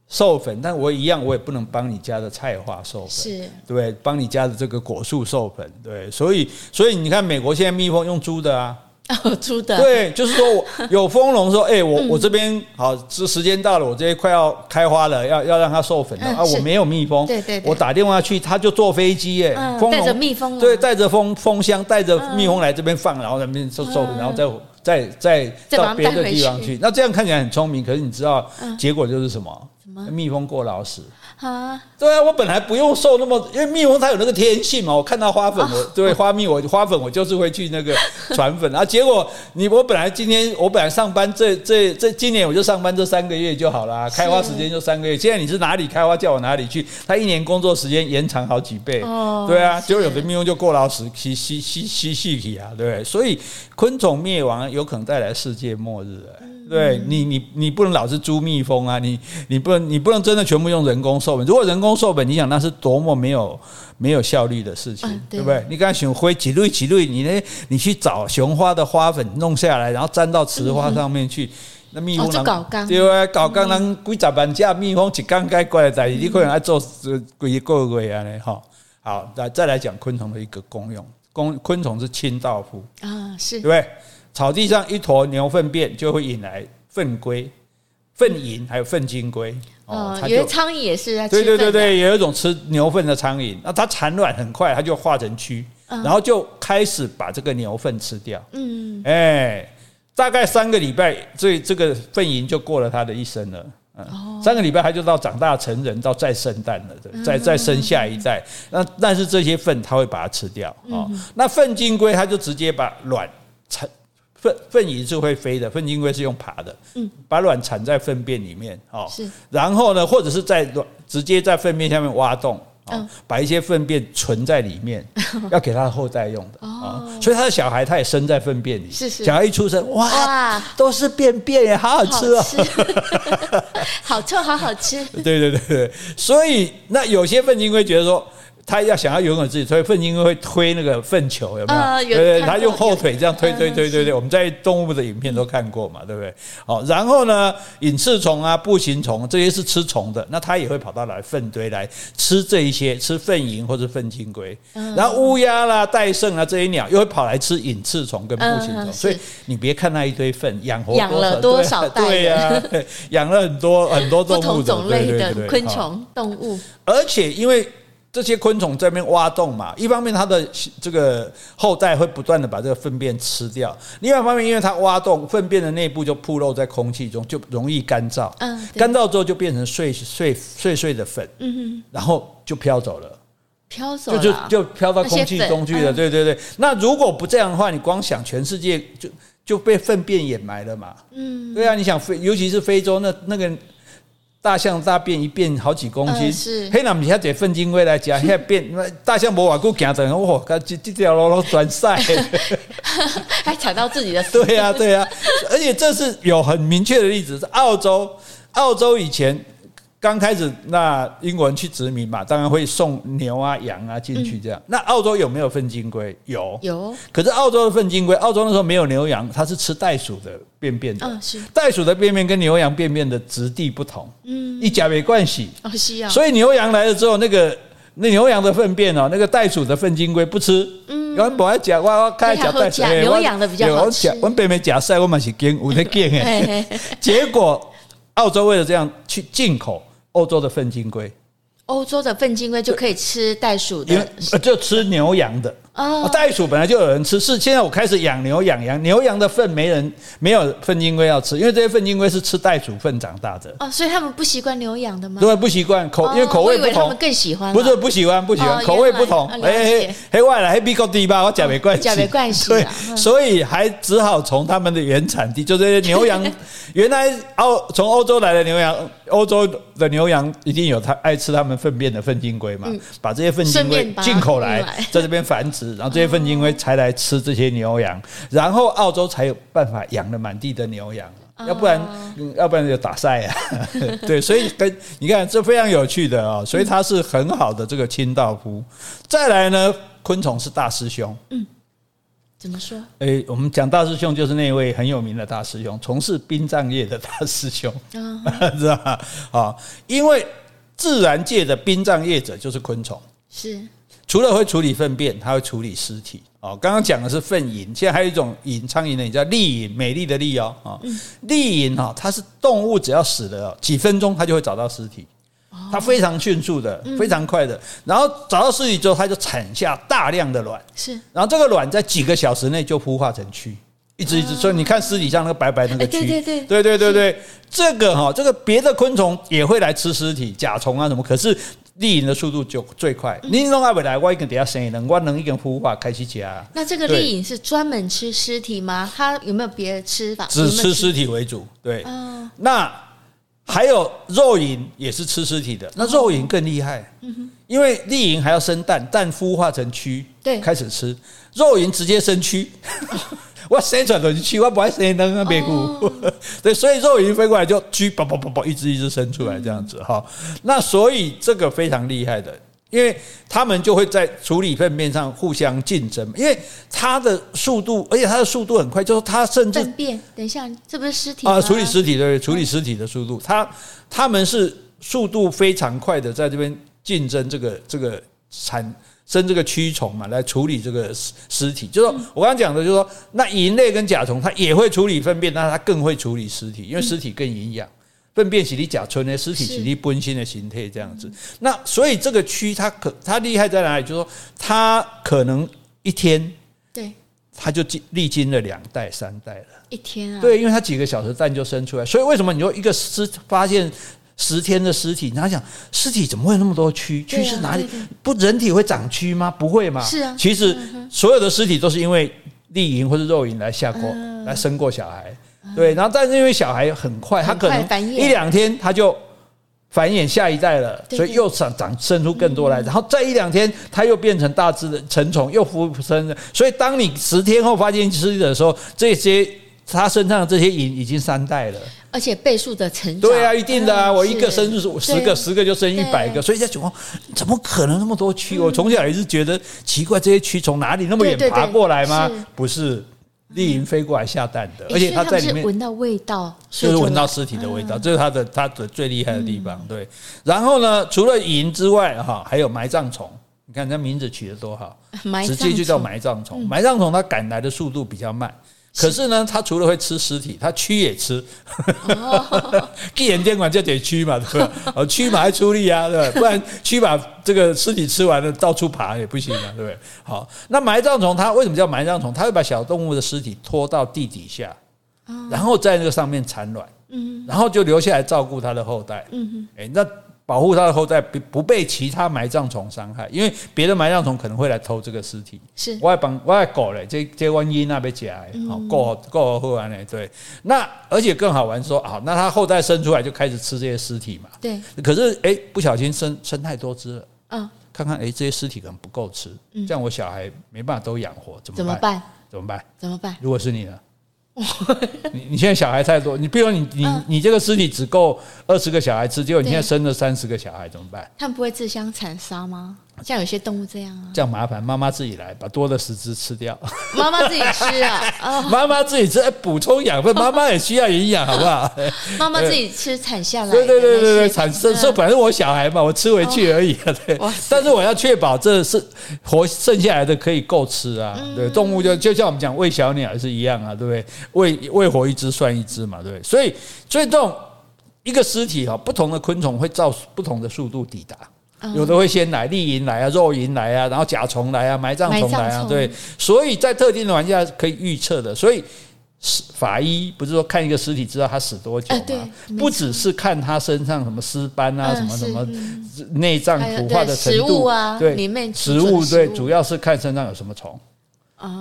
授粉，但我一样，我也不能帮你家的菜花授粉，是对，帮你家的这个果树授粉，对，所以所以你看，美国现在蜜蜂用租的啊。<laughs> 哦，猪的。对，就是说我有蜂农说，哎、欸，我我这边好，这时间到了，我这边快要开花了，要要让它授粉了啊，我没有蜜蜂，对对，我打电话去，他就坐飞机，哎，蜂农带着蜜蜂，对，带着蜂蜂箱，带着蜜蜂来这边放，然后在那边授授粉，然后再再再到别的地方去，那这样看起来很聪明，可是你知道结果就是什么？什么？蜜蜂过劳死。啊，对啊，我本来不用受那么，因为蜜蜂它有那个天性嘛。我看到花粉，我对 <laughs> 花蜜，我花粉我就是会去那个 <laughs> 传粉啊。结果你我本来今天我本来上班这这这今年我就上班这三个月就好啦，开花时间就三个月。现在你是哪里开花叫我哪里去，它一年工作时间延长好几倍。哦，对啊，结果有的蜜蜂就过劳死，吸吸吸吸气体啊，对。所以昆虫灭亡有可能带来世界末日。对你，你你不能老是租蜜蜂啊！你你不能，你不能真的全部用人工授粉。如果人工授粉，你想那是多么没有没有效率的事情，嗯、对，对不对？你刚才选灰几蕊几蕊，你呢？你去找雄花的花粉弄下来，然后粘到雌花上面去，嗯、那蜜蜂能、哦、对啊，搞刚能几十万只蜜蜂一刚该过来在，你可能要做几个月啊？呢哈。好，来再来讲昆虫的一个功用。昆昆虫是清道夫啊，是对不对？草地上一坨牛粪便就会引来粪龟、粪蝇，还有粪金龟。哦，有些苍蝇也是在吃。对对对对，有一种吃牛粪的苍蝇，那它产卵很快，它就化成蛆，然后就开始把这个牛粪吃掉。嗯，哎，大概三个礼拜，这这个粪蝇就过了它的一生了。嗯，三个礼拜它就到长大成人，到再生蛋了，再再生下一代。那但是这些粪它会把它吃掉哦。那粪金龟它就直接把卵产粪粪蚁是会飞的，粪金龟是用爬的，嗯，把卵产在粪便里面哦。是，然后呢，或者是在卵直接在粪便下面挖洞。嗯、把一些粪便存在里面，<laughs> 要给他的后代用的啊，哦、所以他的小孩他也生在粪便里。是是，小孩一出生，哇，哇都是便便耶，好好吃哦，<laughs> 好臭，好好吃。<laughs> 对对对对，所以那有些粪金龟觉得说。他要想要拥有自己，所以粪金龟会推那个粪球，有没有？呃、有对对，他用后腿这样推推推推推。我们在动物的影片都看过嘛，对不对？好，然后呢，隐翅虫啊、步行虫这些是吃虫的，那它也会跑到来粪堆来吃这一些，吃粪蝇或者粪金龟。然后乌鸦啦、戴胜啊这些鸟又会跑来吃隐翅虫跟步行虫。所以你别看那一堆粪，养活养了多少代？对呀，<laughs> 养了很多很多动物种类的昆虫动物，而且因为。这些昆虫在那边挖洞嘛，一方面它的这个后代会不断的把这个粪便吃掉，另外一方面，因为它挖洞，粪便的内部就暴露在空气中，就容易干燥。嗯，干燥之后就变成碎碎碎碎的粉。嗯哼，然后就飘走了，飘走了，就就就飘到空气中去了。对对对，那如果不这样的话，你光想全世界就就被粪便掩埋了嘛。嗯，对啊，你想非尤其是非洲那那个。大象大便一便好几公斤，黑那米下这粪金龟来讲，现在变大象无瓦固行走，哇，这这条路都转晒，<laughs> 还踩到自己的。<laughs> 对呀、啊，对呀、啊，而且这是有很明确的例子，是澳洲，澳洲以前。刚开始，那英国人去殖民嘛，当然会送牛啊、羊啊进去这样。嗯、那澳洲有没有粪金龟？有，有。可是澳洲的粪金龟，澳洲那时候没有牛羊，它是吃袋鼠的便便的。嗯，是。袋鼠的便便跟牛羊便便的质地不同。嗯。一甲没关系。哦，是啊。所以牛羊来了之后，那个那牛羊的粪便哦，那个袋鼠的粪金龟不吃。嗯。我本来讲，我我开始讲袋鼠。牛羊的比较好吃。我北美假赛，我蛮是跟我在跟诶。结果澳洲为了这样去进口。欧洲的粪金龟，欧洲的粪金龟就可以吃袋鼠的，就吃牛羊的。哦，袋鼠本来就有人吃，是现在我开始养牛养羊，牛羊的粪没人没有粪金龟要吃，因为这些粪金龟是吃袋鼠粪长大的。哦，所以他们不习惯牛羊的吗？对，不习惯口，因为口味不同。他们更喜欢，不是不喜欢，不喜欢，口味不同。哎，黑外来黑比较低吧，我讲没关系，讲没关系。对，所以还只好从他们的原产地，就这些牛羊，原来欧从欧洲来的牛羊，欧洲的牛羊一定有他爱吃他们粪便的粪金龟嘛，把这些粪金龟进口来，在这边繁殖，然后这些粪金龟。才来吃这些牛羊，然后澳洲才有办法养了满地的牛羊，要不然，要不然就打赛啊。<laughs> 对，所以跟你看，这非常有趣的啊，所以它是很好的这个清道夫。再来呢，昆虫是大师兄。嗯，怎么说？诶，我们讲大师兄就是那位很有名的大师兄，从事殡葬业的大师兄，<laughs> 知道吧？啊，因为自然界的殡葬业者就是昆虫，是。除了会处理粪便，它会处理尸体。哦，刚刚讲的是粪蝇，现在还有一种蝇，苍蝇的蝇叫丽蝇，美丽的丽哦。啊，丽蝇哈，它是动物只要死了几分钟，它就会找到尸体，它非常迅速的，非常快的。然后找到尸体之后，它就产下大量的卵，是。然后这个卵在几个小时内就孵化成蛆，一直一直。所以你看尸体上那个白白那个蛆，对对对对对对对，这个哈，这个别的昆虫也会来吃尸体，甲虫啊什么，可是。丽蝇的速度就最快，你弄阿未来，我一个底下生一能，我能一个孵化开始加。那这个丽蝇是专门吃尸体吗？它有没有别的吃法？只吃尸体为主，对。哦、那还有肉蝇也是吃尸体的，那肉蝇更厉害，哦、因为丽蝇还要生蛋，蛋孵化成蛆，对，开始吃肉蝇直接生蛆。我生出来就去，我不爱生那个别股，<laughs> 对，所以肉蝇飞过来就蛆，啵啵啵啵，一只一只伸出来这样子哈。那所以这个非常厉害的，因为他们就会在处理粪便上互相竞争，因为它的速度，而且它的速度很快，就是它甚至粪便。等一下，这不是尸体啊？处理尸体对，处理尸体的速度，它他们是速度非常快的，在这边竞争这个这个产。生这个蛆虫嘛，来处理这个尸尸体。就是说我刚刚讲的，就是说那蝇类跟甲虫，它也会处理粪便，但是它更会处理尸体，因为尸体更营养。粪便洗涤甲醇的，尸体洗涤本身的形态这样子。那所以这个蛆它可它厉害在哪里？就是说它可能一天，对，它就经历经了两代三代了，一天啊，对，因为它几个小时蛋就生出来，所以为什么你说一个尸发现十天的尸体，你想尸体怎么会有那么多蛆？蛆是哪里？不，人体会长蛆吗？不会嘛。是啊，其实所有的尸体都是因为利淫或者肉淫来下过来生过小孩，对，然后但是因为小孩很快，他可能一两天他就。繁衍下一代了，所以又长长生出更多来，然后再一两天，它又变成大只的成虫，又复生了。所以当你十天后发现尸体的时候，这些它身上的这些蚁已经三代了，而且倍数的成长。对啊，一定的啊，我一个生就是十个，十个就生一百个，所以在讲怎么可能那么多蛆？我从小也是觉得奇怪，这些蛆从哪里那么远爬过来吗？不是。丽蝇飞过来下蛋的，而且它在里面闻到味道，就是闻到尸体的味道，这是它的它的最厉害的地方。对，然后呢，除了蝇之外，哈，还有埋葬虫。你看它名字取得多好，直接就叫埋葬虫。埋葬虫它赶来的速度比较慢。可是呢，它除了会吃尸体，它蛆也吃。<laughs> 既然监管就得蛆嘛，对吧？<laughs> 哦，蛆嘛还出力啊，对吧？不然蛆把这个尸体吃完了，到处爬也不行啊，对不对？好，那埋葬虫它为什么叫埋葬虫？它会把小动物的尸体拖到地底下，然后在那个上面产卵，然后就留下来照顾它的后代。嗯哎，那。保护它的后代不不被其他埋葬虫伤害，因为别的埋葬虫可能会来偷这个尸体。是，我还帮我还搞嘞，这这万一那边夹哎，好够够好玩嘞。对，那而且更好玩说，好，那它后代生出来就开始吃这些尸体嘛。对。可是哎，不小心生生太多只了。嗯。看看哎，这些尸体可能不够吃，这样我小孩没办法都养活，怎么办？怎么办？怎么办？如果是你呢？<laughs> 你你现在小孩太多，你比如你你你这个尸体只够二十个小孩吃，结果你现在生了三十个小孩怎么办？他们不会自相残杀吗？像有些动物这样啊，这样麻烦，妈妈自己来把多的十只吃掉。妈妈自己吃啊，<laughs> 妈妈自己吃，补充养分，妈妈也需要营养，好不好？<laughs> 妈妈自己吃产下来，对对对对对，产生这反正我小孩嘛，我吃回去而已啊，对。<laughs> 但是我要确保这是活剩下来的可以够吃啊，对。动物就就像我们讲喂小鸟也是一样啊，对不对？喂喂活一只算一只嘛，对不对？所以所以这种一个尸体哈，不同的昆虫会照不同的速度抵达。有的会先来，利蝇来啊，肉蝇来啊，然后甲虫来啊，埋葬虫来啊，对，所以在特定的环境下可以预测的。所以法医不是说看一个尸体知道他死多久吗？不只是看他身上什么尸斑啊，什么什么内脏腐化的程度啊，对，食物对，主要是看身上有什么虫。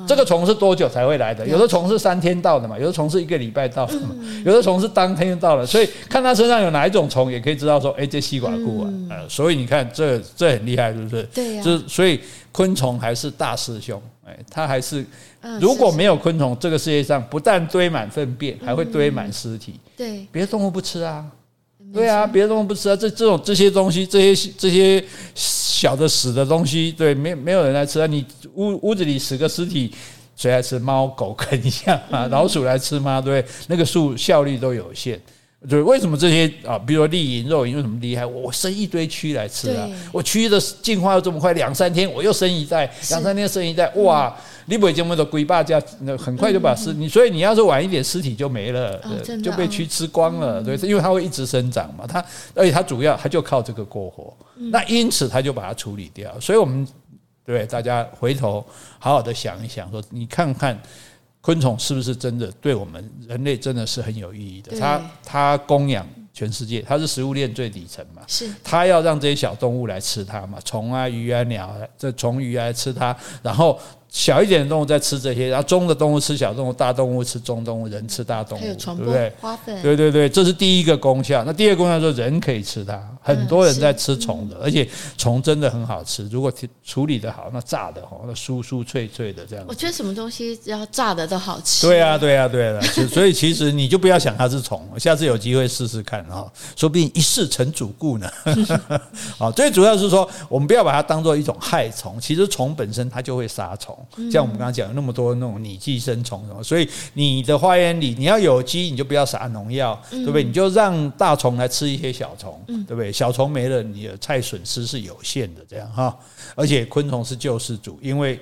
这个虫是多久才会来的？有的虫是三天到的嘛，有的虫是一个礼拜到的嘛，有的虫是当天就到了。所以看它身上有哪一种虫，也可以知道说，哎，这西瓜菇啊，呃，所以你看这这很厉害，是不是？对呀。就所以昆虫还是大师兄，哎，它还是如果没有昆虫，这个世界上不但堆满粪便，还会堆满尸体。对，别的动物不吃啊。对啊，别的东西不吃啊，这这种这些东西，这些这些小的死的东西，对，没没有人来吃啊。你屋屋子里死个尸体，谁来吃？猫狗啃一下啊，老鼠来吃吗？对，那个数效率都有限。对，为什么这些啊，比如说利蝇、肉蝇为什么厉害？我生一堆蛆来吃啊，我蛆的进化又这么快，两三天我又生一代，两三天生一代，哇！你不会这么多龟爸家，那很快就把尸你，所以你要是晚一点，尸体就没了，就被蛆吃光了。对，因为它会一直生长嘛，它而且它主要它就靠这个过活，那因此它就把它处理掉。所以我们对大家回头好好的想一想，说你看看。昆虫是不是真的对我们人类真的是很有意义的？它它供养全世界，它是食物链最底层嘛。是它要让这些小动物来吃它嘛？虫啊、鱼啊、鸟啊，这虫鱼来吃它，然后。小一点的动物在吃这些，然后中的动物吃小动物，大动物吃中动物，人吃大动物，对不对？花粉，对对对，这是第一个功效。那第二个功效说人可以吃它，很多人在吃虫的，而且虫真的很好吃。如果处理的好，那炸的哈，那酥酥脆脆的这样。我觉得什么东西只要炸的都好吃。对啊，对啊，对啊。<laughs> 所以其实你就不要想它是虫，下次有机会试试看哈，说不定一试成主顾呢。<laughs> 啊，最主要是说我们不要把它当做一种害虫，其实虫本身它就会杀虫。像我们刚刚讲的那么多那种拟寄生虫什么，所以你的花园里你要有机，你就不要撒农药，对不对？你就让大虫来吃一些小虫，对不对？小虫没了，你的菜损失是有限的，这样哈。而且昆虫是救世主，因为。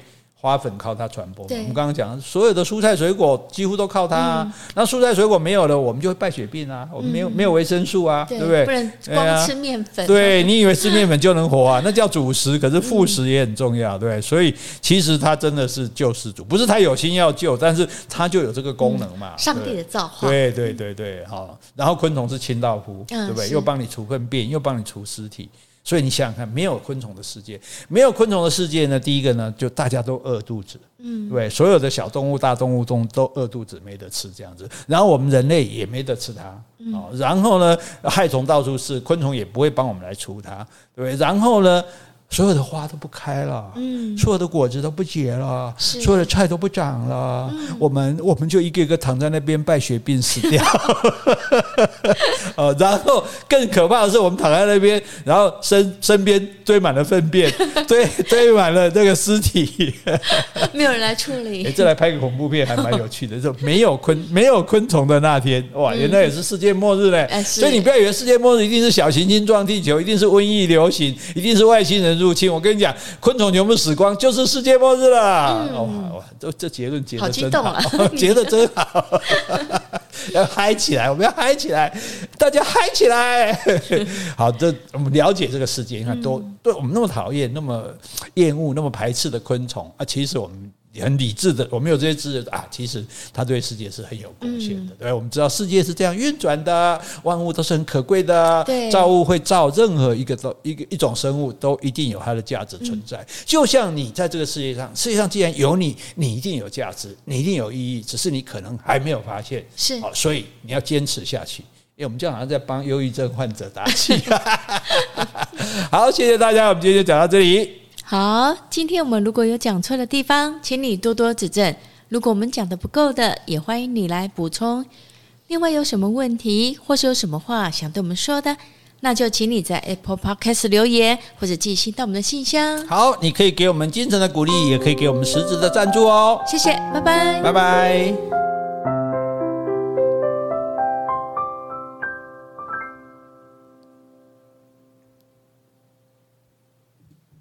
花粉靠它传播。我们刚刚讲，所有的蔬菜水果几乎都靠它、啊。嗯、那蔬菜水果没有了，我们就会败血病啊，我们没有、嗯、没有维生素啊，对，对不对？不能光吃面粉。对，你以为吃面粉就能活啊？<laughs> 那叫主食，可是副食也很重要，对。所以其实它真的是救世主，不是他有心要救，但是它就有这个功能嘛。嗯、上帝的造化。对对对对，好。然后昆虫是清道夫，嗯、对不对？又帮你除粪便，又帮你除尸体。所以你想想看，没有昆虫的世界，没有昆虫的世界呢？第一个呢，就大家都饿肚子，嗯，对，所有的小动物、大动物都都饿肚子，没得吃这样子。然后我们人类也没得吃它，哦，然后呢，害虫到处是，昆虫也不会帮我们来除它，对，然后呢？所有的花都不开了，嗯，所有的果子都不结了，所有的菜都不长了，嗯、我们我们就一个一个躺在那边败血病死掉，呃，<laughs> 然后更可怕的是，我们躺在那边，然后身身边堆满了粪便，<laughs> 堆堆满了这个尸体，<laughs> 没有人来处理。哎，这来拍个恐怖片还蛮有趣的，就没有昆没有昆虫的那天，哇，原来也是世界末日嘞！嗯、所以你不要以为世界末日一定是小行星撞地球，一定是瘟疫流行，一定是外星人。入侵，我跟你讲，昆虫全部死光，就是世界末日了。嗯、哇哇，这这结论结的真好，好 <laughs> 结的真好，<laughs> 要嗨起来，我们要嗨起来，大家嗨起来。<laughs> 好，这我们了解这个世界，你看，都对我们那么讨厌、那么厌恶、那么排斥的昆虫啊，其实我们。很理智的，我们有这些知识啊，其实他对世界是很有贡献的。嗯、对，我们知道世界是这样运转的，万物都是很可贵的。对，造物会造任何一个都一个一种生物，都一定有它的价值存在。嗯、就像你在这个世界上，世界上既然有你，你一定有价值，你一定有意义，只是你可能还没有发现。是，好，所以你要坚持下去。因为我们这样好像在帮忧郁症患者打气。<laughs> 好，谢谢大家，我们今天就讲到这里。好，今天我们如果有讲错的地方，请你多多指正。如果我们讲的不够的，也欢迎你来补充。另外，有什么问题或是有什么话想对我们说的，那就请你在 Apple Podcast 留言或者寄信到我们的信箱。好，你可以给我们精神的鼓励，也可以给我们实质的赞助哦。谢谢，拜拜，拜拜。